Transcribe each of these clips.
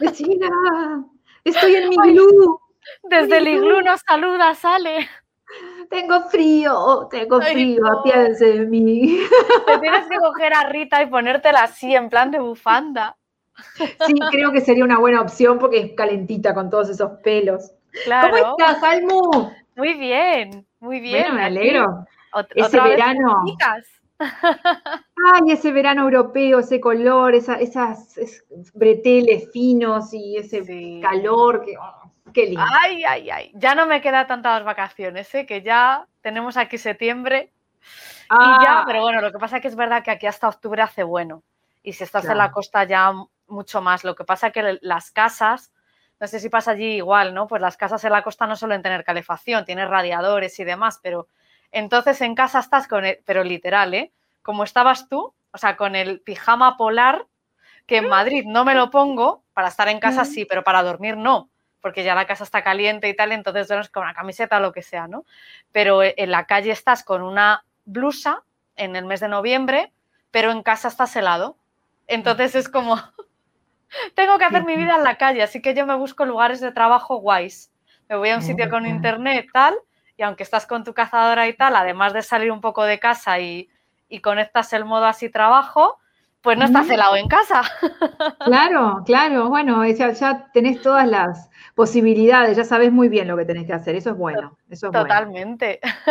Vecina, estoy en mi iglú. Desde el iglú nos saluda, sale. Tengo frío, tengo frío, no. apiádese de mí. Te tienes que coger a Rita y ponértela así, en plan de bufanda. Sí, creo que sería una buena opción porque es calentita con todos esos pelos. Claro. ¿Cómo estás, Almu? Muy bien, muy bien. Bueno, me alegro. Ot- Ese verano. chicas. Ay, ese verano europeo, ese color, esa- esas es- breteles finos y ese Sí. calor, que, oh, qué lindo. Ay, ay, ay. Ya no me quedan tantas vacaciones, ¿eh? que ya tenemos aquí septiembre y ya, Ah, pero bueno, lo que pasa es que es verdad que aquí hasta octubre hace bueno. Y si estás en la costa ya mucho más. Lo que pasa es que las casas, no sé si pasa allí igual, ¿no? Pues las casas en la costa no suelen tener calefacción, tienes radiadores y demás, pero entonces en casa estás con el, pero literal, ¿eh? Como estabas tú, o sea, con el pijama polar, que en Madrid no me lo pongo, para estar en casa Mm. sí, pero para dormir no, porque ya la casa está caliente y tal, entonces duermes con una camiseta o lo que sea, ¿no? Pero e- en la calle estás con una blusa en el mes de noviembre, pero en casa estás helado. Entonces es como, tengo que hacer mi vida en la calle, así que yo me busco lugares de trabajo guays. Me voy a un sitio con Ah. internet, tal, y aunque estás con tu cazadora y tal, además de salir un poco de casa y, y conectas el modo así trabajo, pues no estás helado en casa. Claro, claro, bueno, ya, ya tenés todas las posibilidades, ya sabés muy bien lo que tenés que hacer, eso es bueno, eso es bueno. Totalmente.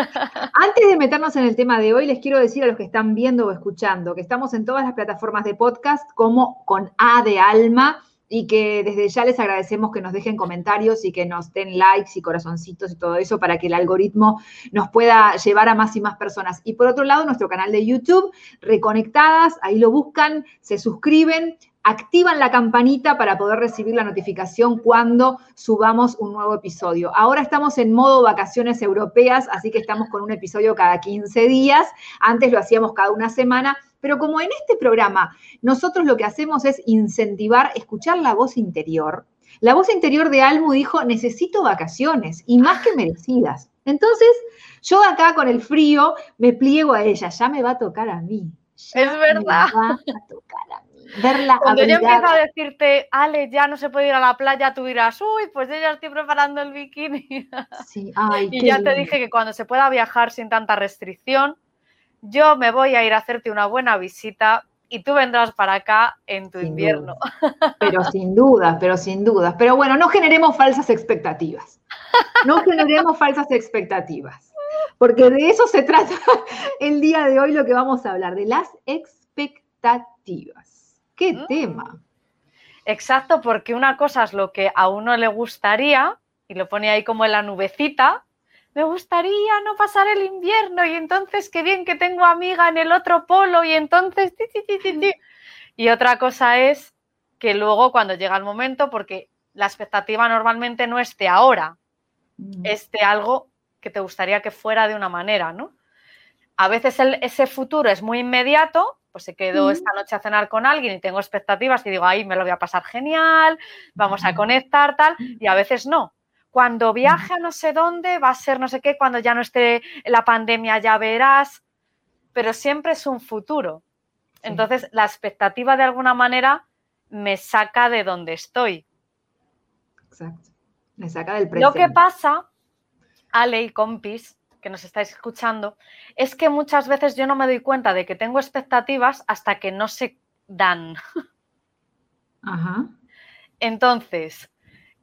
Antes de meternos en el tema de hoy, les quiero decir a los que están viendo o escuchando que estamos en todas las plataformas de podcast como con A de alma y que desde ya les agradecemos que nos dejen comentarios y que nos den likes y corazoncitos y todo eso para que el algoritmo nos pueda llevar a más y más personas. Y por otro lado, nuestro canal de YouTube, Reconectadas, ahí lo buscan, se suscriben, activan la campanita para poder recibir la notificación cuando subamos un nuevo episodio. Ahora estamos en modo vacaciones europeas, así que estamos con un episodio cada 15 días. Antes lo hacíamos cada una semana, pero como en este programa nosotros lo que hacemos es incentivar, escuchar la voz interior. La voz interior de Almu dijo, necesito vacaciones y más que merecidas. Entonces, yo acá con el frío me pliego a ella, ya me va a tocar a mí. Ya Es verdad. Me va a tocar a mí. Verla Cuando yo abrigada. empiezo a decirte, Ale, ya no se puede ir a la playa, tú dirás, uy, pues yo ya estoy preparando el bikini. Sí, ay, Y ya te lindo. dije que cuando se pueda viajar sin tanta restricción, yo me voy a ir a hacerte una buena visita y tú vendrás para acá en tu Sin invierno. duda. Pero sin dudas, pero sin dudas. Pero bueno, no generemos falsas expectativas. No generemos falsas expectativas. Porque de eso se trata el día de hoy lo que vamos a hablar, de las expectativas. ¿Qué Mm. tema? Exacto, porque una cosa es lo que a uno le gustaría, y lo pone ahí como en la nubecita, me gustaría no pasar el invierno y entonces qué bien que tengo amiga en el otro polo y entonces... Y otra cosa es que luego cuando llega el momento, porque la expectativa normalmente no es de ahora, Mm, es de algo que te gustaría que fuera de una manera, ¿no? A veces el- ese futuro es muy inmediato, pues se quedó esta noche a cenar con alguien y tengo expectativas y digo, ahí me lo voy a pasar genial, vamos a conectar, tal, y a veces no. Cuando viaje a no sé dónde, va a ser no sé qué, cuando ya no esté la pandemia ya verás, pero siempre es un futuro. Entonces, la expectativa de alguna manera me saca de donde estoy. Exacto. Me saca del presente. Lo que pasa, Ale y compis, que nos estáis escuchando, es que muchas veces yo no me doy cuenta de que tengo expectativas hasta que no se dan. Ajá. Entonces,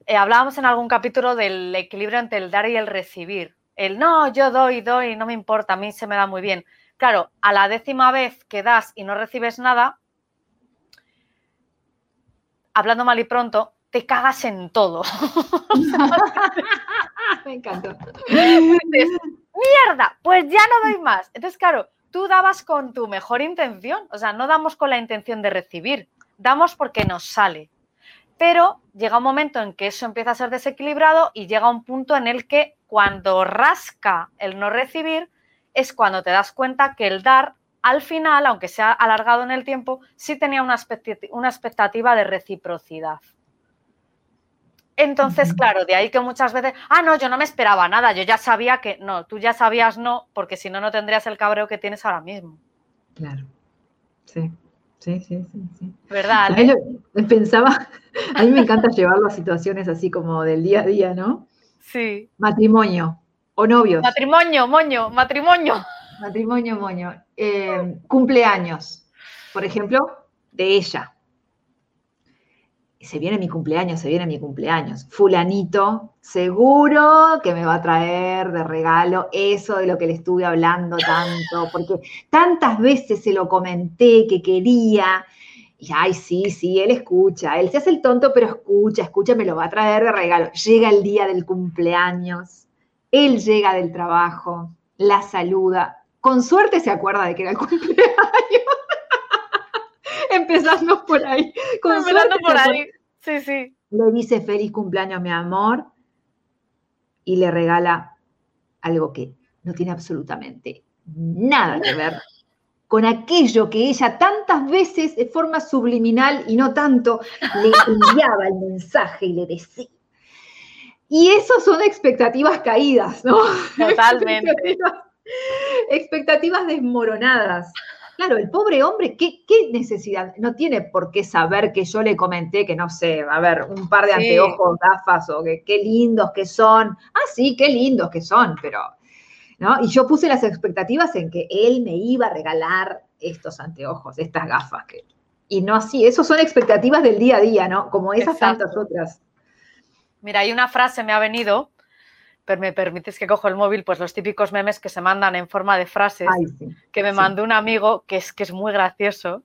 eh, hablábamos en algún capítulo del equilibrio entre el dar y el recibir. El no, yo doy, doy, no me importa, a mí se me da muy bien. Claro, a la décima vez que das y no recibes nada, hablando mal y pronto, te cagas en todo. Me encantó. mierda, pues ya no doy más. Entonces, claro, tú dabas con tu mejor intención, o sea, no damos con la intención de recibir, damos porque nos sale. Pero llega un momento en que eso empieza a ser desequilibrado y llega un punto en el que cuando rasca el no recibir es cuando te das cuenta que el dar al final, aunque sea alargado en el tiempo, sí tenía una, expectativa de reciprocidad. Entonces, claro, de ahí que muchas veces, ah, no, yo no me esperaba nada, yo ya sabía que no, tú ya sabías no, porque si no, no tendrías el cabreo que tienes ahora mismo. Claro, sí. Sí, sí, sí, sí. ¿Verdad? Pensaba, a mí me encanta llevarlo a situaciones así como del día a día, ¿no? Sí. Matrimonio o novios. Matrimonio, moño, matrimonio. Matrimonio, moño. Eh, cumpleaños, por ejemplo, de ella se viene mi cumpleaños, se viene mi cumpleaños. Fulanito, seguro que me va a traer de regalo eso de lo que le estuve hablando tanto, porque tantas veces se lo comenté que quería. Y ay, sí, sí, él escucha, él se hace el tonto, pero escucha, escucha, me lo va a traer de regalo. Llega el día del cumpleaños, él llega del trabajo, la saluda, con suerte se acuerda de que era el cumpleaños. Empezando por ahí. Empezando por ahí. Sí, sí. Le dice feliz cumpleaños, mi amor, y le regala algo que no tiene absolutamente nada que ver con aquello que ella tantas veces de forma subliminal y no tanto le enviaba el mensaje y le decía. Y eso son expectativas caídas, ¿no? Totalmente. expectativas desmoronadas. Claro, el pobre hombre, ¿qué, necesidad? No tiene por qué saber que yo le comenté que, no sé, a ver, un par de anteojos, gafas, o que qué lindos que son. Ah, sí, qué lindos que son, pero, ¿no? Y yo puse las expectativas en que él me iba a regalar estos anteojos, estas gafas. Que, y no así, eso son expectativas del día a día, ¿no? Como esas tantas otras. Mira, hay una frase, me ha venido, me permites que cojo el móvil, pues los típicos memes que se mandan en forma de frases, que me mandó un amigo que es, que es muy gracioso.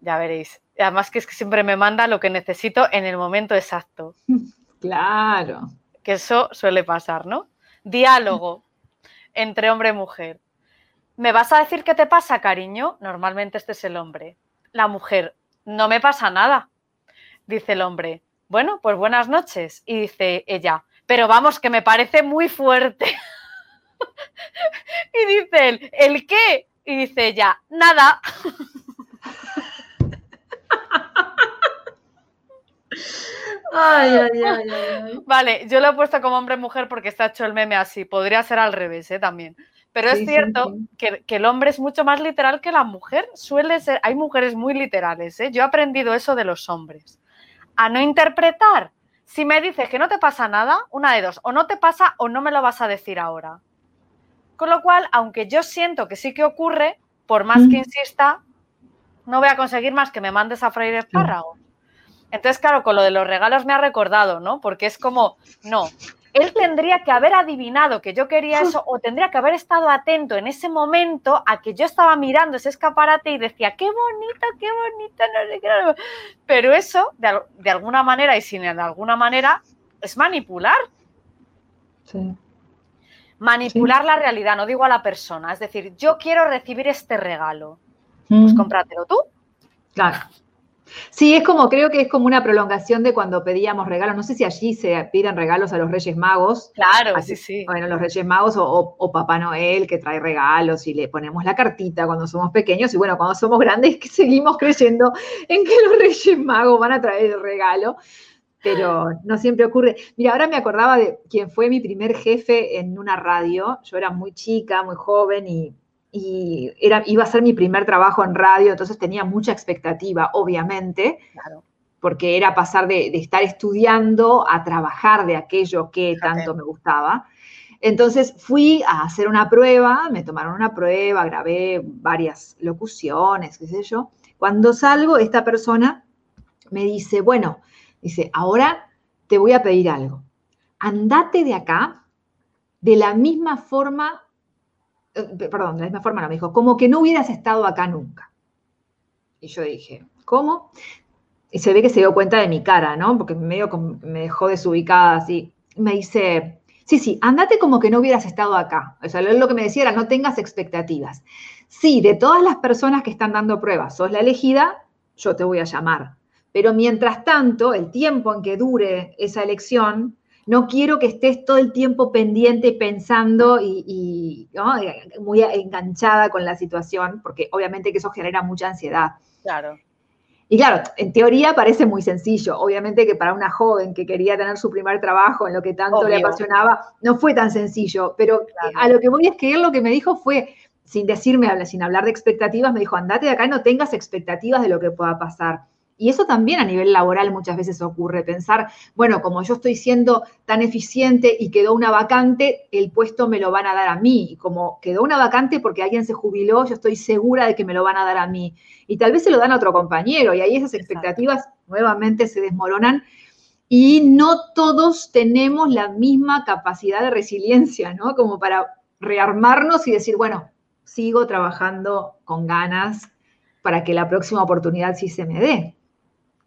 Ya veréis. además que es que siempre me manda lo que necesito en el momento exacto. Claro. Que eso suele pasar, ¿no? Diálogo entre hombre y mujer. ¿Me vas a decir qué te pasa, cariño? Normalmente este es el hombre. La mujer, no me pasa nada. Dice el hombre, bueno, pues buenas noches. Y dice ella, pero vamos, que me parece muy fuerte. y dice él, ¿el qué? Y dice ella, nada. Ay, ay, ay, Vale, yo lo he puesto como hombre-mujer porque está hecho el meme así. Podría ser al revés, ¿eh? También. Pero es cierto Que, que, el hombre es mucho más literal que la mujer. Suele ser, hay mujeres muy literales, ¿eh? Yo he aprendido eso de los hombres. A no interpretar si me dices que no te pasa nada, una de dos, o no te pasa o no me lo vas a decir ahora. Con lo cual, aunque yo siento que sí que ocurre, por más que insista, no voy a conseguir más que me mandes a freír espárragos. Entonces, claro, con lo de los regalos me ha recordado, ¿no? Porque es como, no, él tendría que haber adivinado que yo quería eso o tendría que haber estado atento en ese momento a que yo estaba mirando ese escaparate y decía, qué bonito, qué bonito, no sé qué. Pero eso, de, alguna manera y sin de alguna manera, es manipular. Sí. Manipular la realidad, no digo a la persona. Es decir, yo quiero recibir este regalo. Pues mm. cómpratelo tú. Claro. Sí, es como, creo que es como una prolongación de cuando pedíamos regalos. No sé si allí se piden regalos a los Reyes Magos. Claro, sí, sí. Bueno, los Reyes Magos o, Papá Noel que trae regalos y le ponemos la cartita cuando somos pequeños. Y bueno, cuando somos grandes que seguimos creyendo en que los Reyes Magos van a traer el regalo. Pero no siempre ocurre. Mira, ahora me acordaba de quien fue mi primer jefe en una radio. Yo era muy chica, muy joven y y era, iba a ser mi primer trabajo en radio, entonces tenía mucha expectativa, obviamente, porque era pasar de, estar estudiando a trabajar de aquello que tanto me gustaba. Entonces fui a hacer una prueba, me tomaron una prueba, grabé varias locuciones, qué sé yo. Cuando salgo, esta persona me dice, bueno, dice, ahora te voy a pedir algo. Andate de acá de la misma forma perdón, de la misma forma no, me dijo, como que no hubieras estado acá nunca. Y yo dije, ¿cómo? Y se ve que se dio cuenta de mi cara, ¿no? Porque medio me dejó desubicada así. Me dice, Sí, sí, andate como que no hubieras estado acá. O sea, lo que me decía era, no tengas expectativas. Sí, de todas las personas que están dando pruebas, sos la elegida, yo te voy a llamar. Pero mientras tanto, el tiempo en que dure esa elección, no quiero que estés todo el tiempo pendiente, pensando y, muy enganchada con la situación, porque obviamente que eso genera mucha ansiedad. Claro. Y claro, en teoría parece muy sencillo. Obviamente que para una joven que quería tener su primer trabajo en lo que tanto le apasionaba, no fue tan sencillo. Pero a lo que voy a escribir, lo que me dijo fue, sin decirme, sin hablar de expectativas, me dijo, andate de acá y no tengas expectativas de lo que pueda pasar. Y eso también a nivel laboral muchas veces ocurre, pensar, bueno, como yo estoy siendo tan eficiente y quedó una vacante, el puesto me lo van a dar a mí. Y como quedó una vacante porque alguien se jubiló, yo estoy segura de que me lo van a dar a mí. Y tal vez se lo dan a otro compañero y ahí esas expectativas nuevamente se desmoronan. Y no todos tenemos la misma capacidad de resiliencia, ¿no? Como para rearmarnos y decir, bueno, sigo trabajando con ganas para que la próxima oportunidad sí se me dé.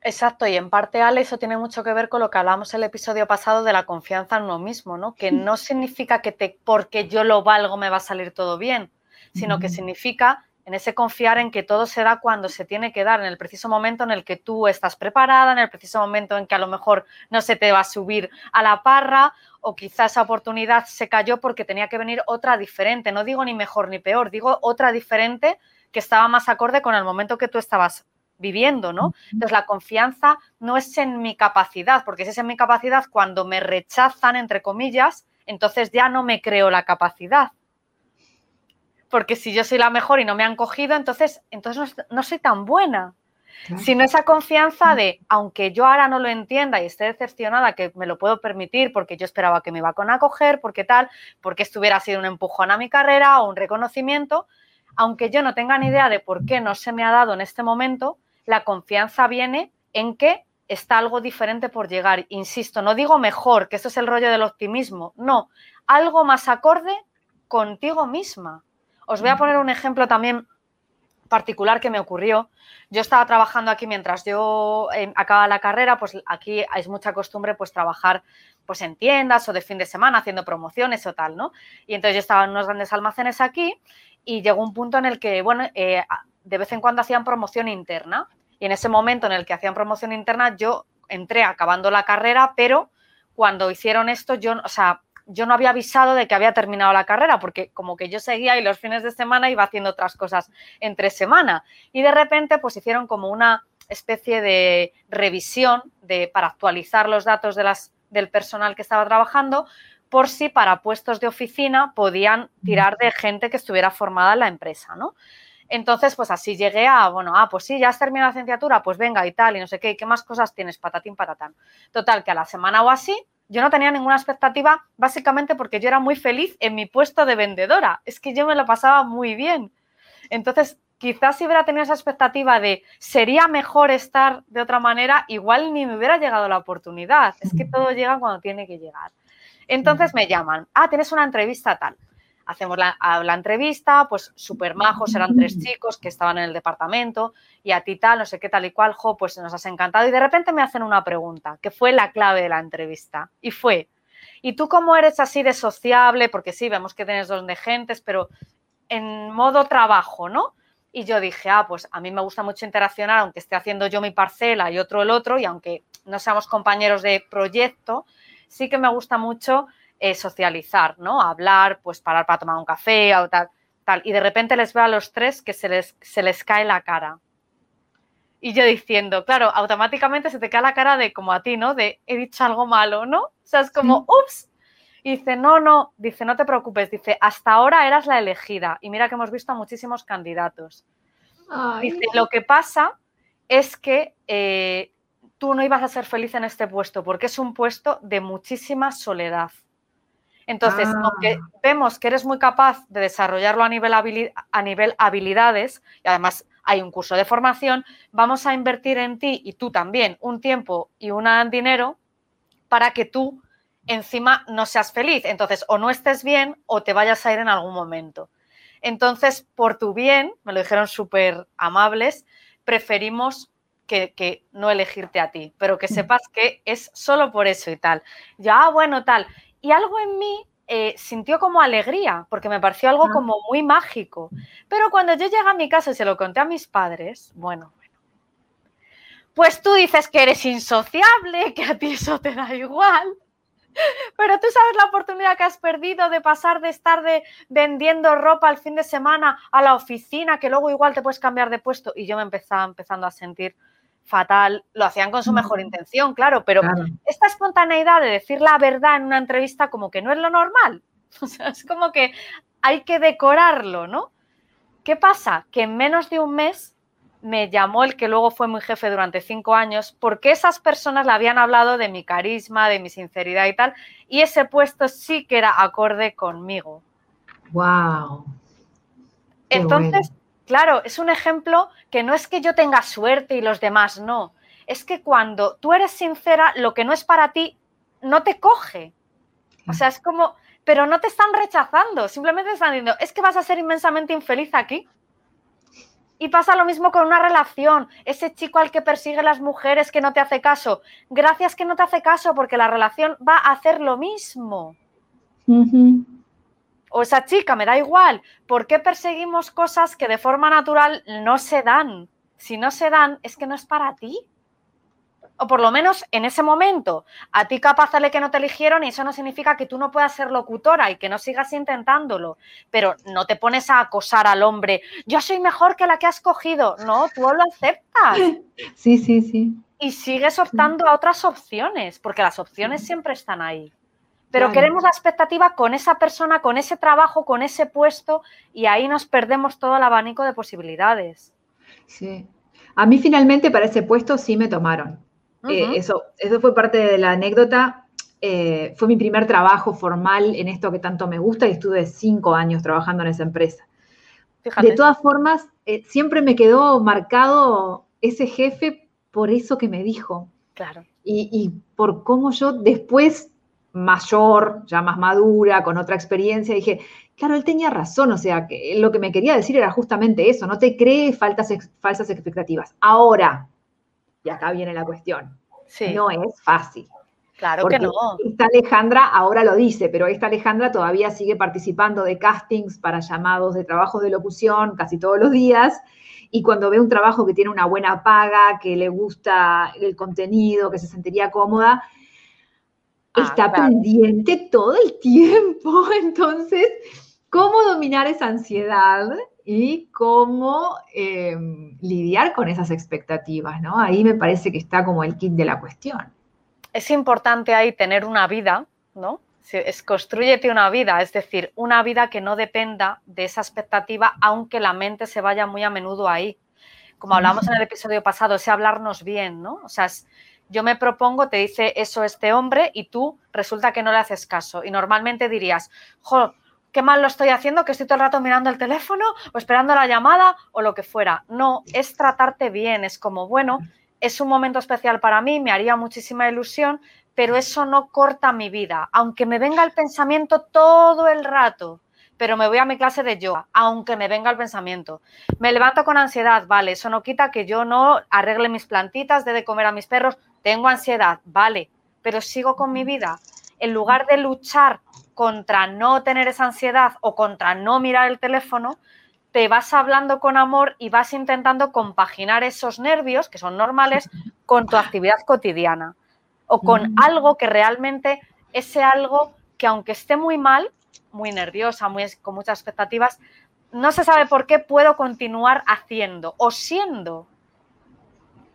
Exacto, y en parte, Ale, eso tiene mucho que ver con lo que hablamos el episodio pasado de la confianza en uno mismo, ¿no? Que no significa que te, porque yo lo valgo me va a salir todo bien, sino que significa en ese confiar en que todo se da cuando se tiene que dar, en el preciso momento en el que tú estás preparada, en el preciso momento en que a lo mejor no se te va a subir a la parra o quizás esa oportunidad se cayó porque tenía que venir otra diferente. No digo ni mejor ni peor, digo otra diferente que estaba más acorde con el momento que tú estabas viviendo, ¿no? Entonces la confianza no es en mi capacidad, porque si es en mi capacidad cuando me rechazan, entre comillas, entonces ya no me creo la capacidad. Porque si yo soy la mejor y no me han cogido, entonces, entonces no, soy tan buena. Sino esa confianza de, aunque yo ahora no lo entienda y esté decepcionada, que me lo puedo permitir porque yo esperaba que me iba a acoger, porque tal, porque esto hubiera sido un empujón a mi carrera o un reconocimiento, aunque yo no tenga ni idea de por qué no se me ha dado en este momento, la confianza viene en que está algo diferente por llegar. Insisto, no digo mejor, que eso es el rollo del optimismo, no, algo más acorde contigo misma. Os voy a poner un ejemplo también particular que me ocurrió. Yo estaba trabajando aquí mientras yo eh, acababa la carrera, pues aquí es mucha costumbre pues trabajar pues en tiendas o de fin de semana haciendo promociones o tal, ¿no? Y entonces yo estaba en unos grandes almacenes aquí y llegó un punto en el que, bueno, eh, de vez en cuando hacían promoción interna. Y en ese momento en el que hacían promoción interna, yo entré acabando la carrera, pero cuando hicieron esto, yo, o sea, yo no había avisado de que había terminado la carrera, porque como que yo seguía y los fines de semana iba haciendo otras cosas entre semana. Y de repente, pues hicieron como una especie de revisión de, para actualizar los datos de las, del personal que estaba trabajando, por si para puestos de oficina podían tirar de gente que estuviera formada en la empresa, ¿no? Entonces, pues así llegué a, bueno, ah, pues sí, ya has terminado la licenciatura, pues venga y tal, y no sé qué, ¿qué más cosas tienes? Patatín, patatán. Total, que a la semana o así, yo no tenía ninguna expectativa, básicamente porque yo era muy feliz en mi puesto de vendedora. Es que yo me lo pasaba muy bien. Entonces, quizás si hubiera tenido esa expectativa de sería mejor estar de otra manera, igual ni me hubiera llegado la oportunidad. Es que todo llega cuando tiene que llegar. Entonces me llaman, ah, tienes una entrevista tal hacemos la, entrevista, pues súper majos, eran tres chicos que estaban en el departamento y a ti tal, no sé qué tal y cual, jo, pues nos has encantado y de repente me hacen una pregunta, que fue la clave de la entrevista y fue, ¿y tú cómo eres así de sociable? Porque sí, vemos que tienes dos de gentes, pero en modo trabajo, ¿no? Y yo dije, ah, pues a mí me gusta mucho interaccionar, aunque esté haciendo yo mi parcela y otro el otro, y aunque no seamos compañeros de proyecto, sí que me gusta mucho eh, socializar, ¿no? Hablar, pues parar para tomar un café o tal, tal. Y de repente les veo a los tres que se les, se les cae la cara. Y yo diciendo, claro, automáticamente se te cae la cara de como a ti, ¿no? De he dicho algo malo, ¿no? O sea, es como, ups. Y dice, no, no, dice, no te preocupes, dice, hasta ahora eras la elegida. Y mira que hemos visto a muchísimos candidatos. Dice, lo que pasa es que eh, tú no ibas a ser feliz en este puesto porque es un puesto de muchísima soledad. Entonces, aunque ah. vemos que eres muy capaz de desarrollarlo a nivel, a nivel habilidades, y además hay un curso de formación, vamos a invertir en ti y tú también un tiempo y un dinero para que tú encima no seas feliz. Entonces, o no estés bien o te vayas a ir en algún momento. Entonces, por tu bien, me lo dijeron súper amables, preferimos que, que, no elegirte a ti, pero que mm. sepas que es solo por eso y tal. Ya, ah, bueno, tal y algo en mí eh, sintió como alegría, porque me pareció algo como muy mágico. Pero cuando yo llegué a mi casa y se lo conté a mis padres, bueno, bueno, pues tú dices que eres insociable, que a ti eso te da igual. Pero tú sabes la oportunidad que has perdido de pasar de estar de vendiendo ropa al fin de semana a la oficina, que luego igual te puedes cambiar de puesto. Y yo me empezaba empezando a sentir fatal. Lo hacían con su mejor intención, claro, pero Claro. esta espontaneidad de decir la verdad en una entrevista como que no es lo normal. O sea, es como que hay que decorarlo, ¿no? ¿Qué pasa? Que en menos de un mes me llamó el que luego fue mi jefe durante cinco años porque esas personas le habían hablado de mi carisma, de mi sinceridad y tal, y ese puesto sí que era acorde conmigo. Wow. Qué Entonces, claro, es un ejemplo que no es que yo tenga suerte y los demás no. Es que cuando tú eres sincera, lo que no es para ti no te coge. O sea, es como, pero no te están rechazando, simplemente te están diciendo, es que vas a ser inmensamente infeliz aquí. Y pasa lo mismo con una relación. Ese chico al que persigue las mujeres que no te hace caso. Gracias que no te hace caso porque la relación va a hacer lo mismo. O esa chica, me da igual. ¿Por qué perseguimos cosas que de forma natural no se dan? Si no se dan, es que no es para ti. O por lo menos en ese momento, a ti capaz de que no te eligieron y eso no significa que tú no puedas ser locutora y que no sigas intentándolo. Pero no te pones a acosar al hombre, yo soy mejor que la que has cogido. No, tú lo aceptas Sí, sí, sí. y sigues optando a otras opciones, porque las opciones siempre están ahí. Pero Claro. queremos la expectativa con esa persona, con ese trabajo, con ese puesto, y ahí nos perdemos todo el abanico de posibilidades. Sí. A mí finalmente para ese puesto sí me tomaron. Eh, eso, eso fue parte de la anécdota. Eh, fue mi primer trabajo formal en esto que tanto me gusta y estuve cinco años trabajando en esa empresa. Fíjate. De todas formas, eh, siempre me quedó marcado ese jefe por eso que me dijo Claro. y, y por cómo yo después, mayor, ya más madura, con otra experiencia, dije, claro, él tenía razón, o sea, que lo que me quería decir era justamente eso, no te crees faltas, falsas expectativas. Ahora, y acá viene la cuestión, Sí, no es fácil. claro Porque que no. esta Alejandra ahora lo dice, pero esta Alejandra todavía sigue participando de castings para llamados de trabajos de locución casi todos los días. Y cuando ve un trabajo que tiene una buena paga, que le gusta el contenido, que se sentiría cómoda, Ah, está claro. pendiente todo el tiempo. Entonces, ¿cómo dominar esa ansiedad y cómo eh, lidiar con esas expectativas? ¿no? Ahí me parece que está como el kit de la cuestión. Es importante ahí tener una vida, ¿no? Es construyete una vida, es decir, una vida que no dependa de esa expectativa, aunque la mente se vaya muy a menudo ahí. Como hablamos en el episodio pasado, es hablarnos bien, ¿no? O sea, es- yo me propongo, te dice eso este hombre y tú resulta que no le haces caso. Y normalmente dirías, jo, qué mal lo estoy haciendo, que estoy todo el rato mirando el teléfono o esperando la llamada o lo que fuera. No, es tratarte bien, es como, bueno, es un momento especial para mí, me haría muchísima ilusión, pero eso no corta mi vida. Aunque me venga el pensamiento todo el rato, pero me voy a mi clase de yoga, aunque me venga el pensamiento. Me levanto con ansiedad, vale, eso no quita que yo no arregle mis plantitas, dé de comer a mis perros, tengo ansiedad, vale, pero sigo con mi vida. En lugar de luchar contra no tener esa ansiedad o contra no mirar el teléfono, te vas hablando con amor y vas intentando compaginar esos nervios, que son normales, con tu actividad cotidiana o con Mm. algo que realmente, ese algo que aunque esté muy mal, muy nerviosa, muy, con muchas expectativas, no se sabe por qué puedo continuar haciendo o siendo.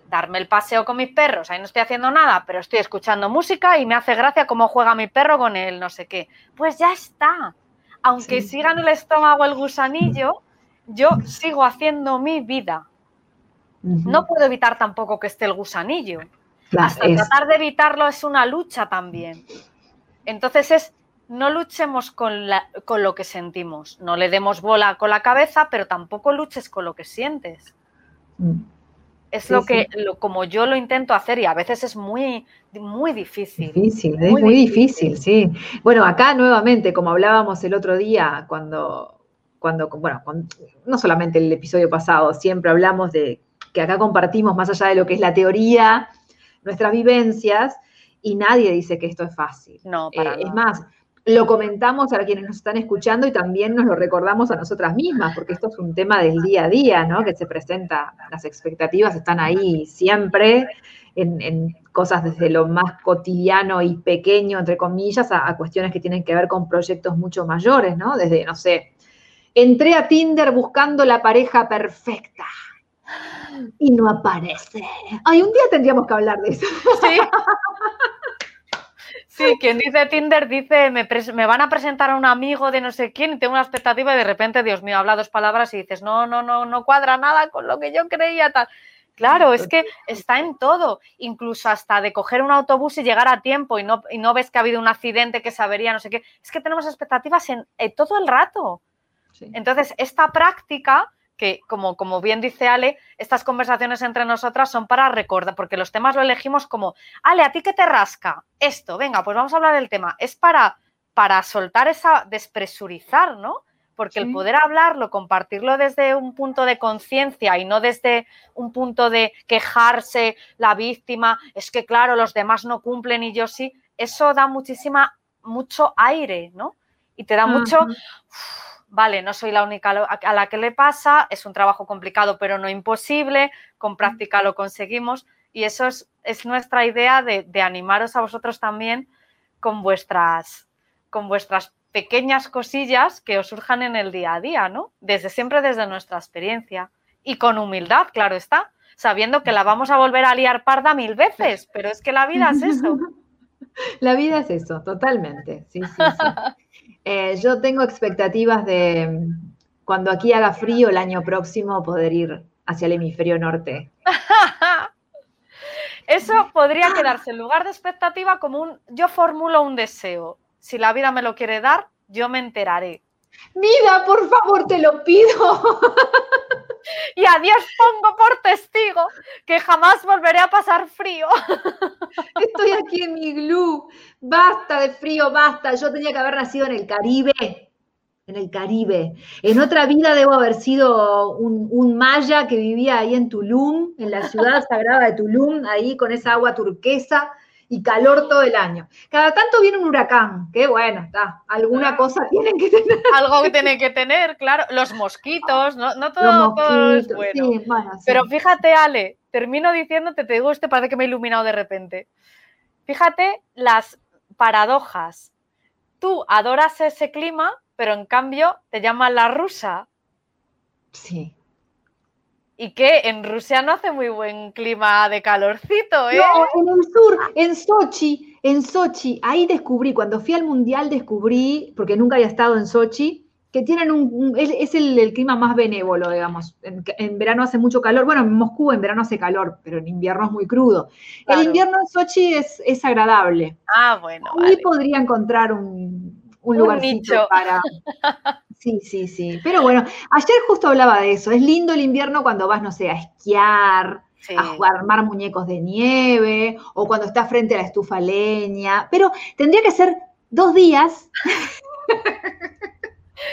Darme el paseo con mis perros, ahí no estoy haciendo nada, pero estoy escuchando música y me hace gracia cómo juega mi perro con el no sé qué. Pues ya está. Aunque Sí. siga en el estómago el gusanillo, yo sigo haciendo mi vida. No puedo evitar tampoco que esté el gusanillo. Claro, Hasta es- tratar de evitarlo es una lucha también. Entonces es, no luchemos con, la- con lo que sentimos. No le demos bola con la cabeza, pero tampoco luches con lo que sientes. Mm. Es Sí, lo sí. que, lo, como yo lo intento hacer y a veces es muy, muy difícil. Difícil, es Muy muy difícil, sí. Bueno, acá nuevamente, como hablábamos el otro día, cuando, cuando bueno, no solamente el episodio pasado, siempre hablamos de que acá compartimos más allá de lo que es la teoría, nuestras vivencias, y nadie dice que esto es fácil. No, Eh, para es más, lo comentamos a quienes nos están escuchando y también nos lo recordamos a nosotras mismas, porque esto es un tema del día a día, ¿no? Que se presenta, las expectativas están ahí siempre, en, cosas desde lo más cotidiano y pequeño, entre comillas, a, cuestiones que tienen que ver con proyectos mucho mayores, ¿no? Desde, no sé, entré a Tinder buscando la pareja perfecta y no aparece. Ay, un día tendríamos que hablar de eso. Sí. Sí, quien dice Tinder dice, me, me, van a presentar a un amigo de no sé quién y tengo una expectativa y de repente, Dios mío, habla dos palabras y dices, no, no, no, no cuadra nada con lo que yo creía tal. Claro, es que está en todo, incluso hasta de coger un autobús y llegar a tiempo y no, y no ves que ha habido un accidente que se avería, no sé qué. Es que tenemos expectativas en, todo el rato. Entonces, esta práctica, que como, como bien dice Ale, estas conversaciones entre nosotras son para recordar, porque los temas lo elegimos como, Ale, ¿a ti qué te rasca? Esto, venga, pues vamos a hablar del tema. Es para, para soltar esa, despresurizar, ¿no? porque el poder hablarlo, compartirlo desde un punto de conciencia y no desde un punto de quejarse la víctima, es que claro, los demás no cumplen y yo sí, eso da muchísima, mucho aire, ¿no? Y te da mucho, vale, no soy la única a la que le pasa, es un trabajo complicado pero no imposible, con práctica lo conseguimos y eso es, es nuestra idea de, de animaros a vosotros también con vuestras, con vuestras pequeñas cosillas que os surjan en el día a día, ¿no? Desde siempre desde nuestra experiencia y con humildad, claro está, sabiendo que la vamos a volver a liar parda mil veces, pero es que la vida es eso. La vida es eso, totalmente. Sí, sí, eh, yo tengo expectativas de cuando aquí haga frío el año próximo poder ir hacia el hemisferio norte. Eso podría quedarse en lugar de expectativa como un yo formulo un deseo si la vida me lo quiere dar, yo me enteraré. Vida, por favor, te lo pido. Y a Dios pongo por testigo que jamás volveré a pasar frío. Estoy aquí en mi glú. Basta de frío, basta. Yo tenía que haber nacido en el Caribe. En el Caribe. En otra vida debo haber sido un, un maya que vivía ahí en Tulum, en la ciudad sagrada de Tulum, ahí con esa agua turquesa y calor todo el año. Cada tanto viene un huracán, que bueno, está, alguna cosa tienen que tener. Algo que tienen que tener, claro. Los mosquitos, no, no todo, es bueno. Pero fíjate, Ale, termino diciéndote, te digo, este parece que me he iluminado de repente. Fíjate las paradojas. Tú adoras ese clima, pero en cambio te llaman la rusa. Sí y que en Rusia no hace muy buen clima de calorcito, ¿eh? No, en el sur, en Sochi, en Sochi, ahí descubrí, cuando fui al mundial descubrí, porque nunca había estado en Sochi, que tienen un, es, el, clima más benévolo, digamos. En, verano hace mucho calor, bueno, en Moscú en verano hace calor, pero en invierno es muy crudo. El invierno en Sochi es, es agradable. Ah, bueno. Ahí podría encontrar un, un, lugarcito para. Sí, sí, sí. Pero bueno, ayer justo hablaba de eso. Es lindo el invierno cuando vas, no sé, a esquiar, a jugar, armar muñecos de nieve, o cuando estás frente a la estufa leña. Pero tendría que ser dos días.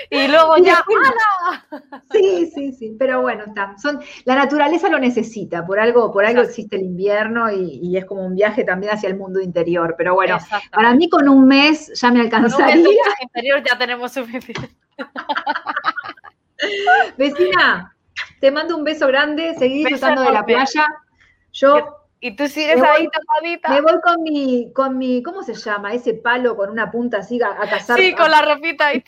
y luego ya, Sí, sí, sí, pero bueno, está. Son, la naturaleza lo necesita, por algo, por algo existe el invierno y, es como un viaje también hacia el mundo interior. Pero bueno, para mí con un mes ya me alcanzaría. Con un mes interior ya tenemos suficiente. Vecina, te mando un beso grande, seguí disfrutando de la playa. Yo y tú sigues ahí tapadita. Me voy con mi, con mi, ¿cómo se llama? Ese palo con una punta así a, cazar. Sí, con la ropita. Ahí.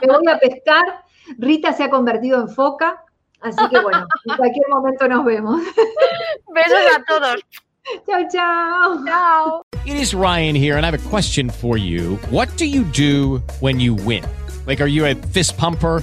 me voy a pescar. Rita se ha convertido en foca. Así que bueno, en cualquier momento nos vemos. Besos a todos. Chao, chao. Chao. It is Ryan here, and I have a question for you. What do you do when you win? Like, are you a fist pumper?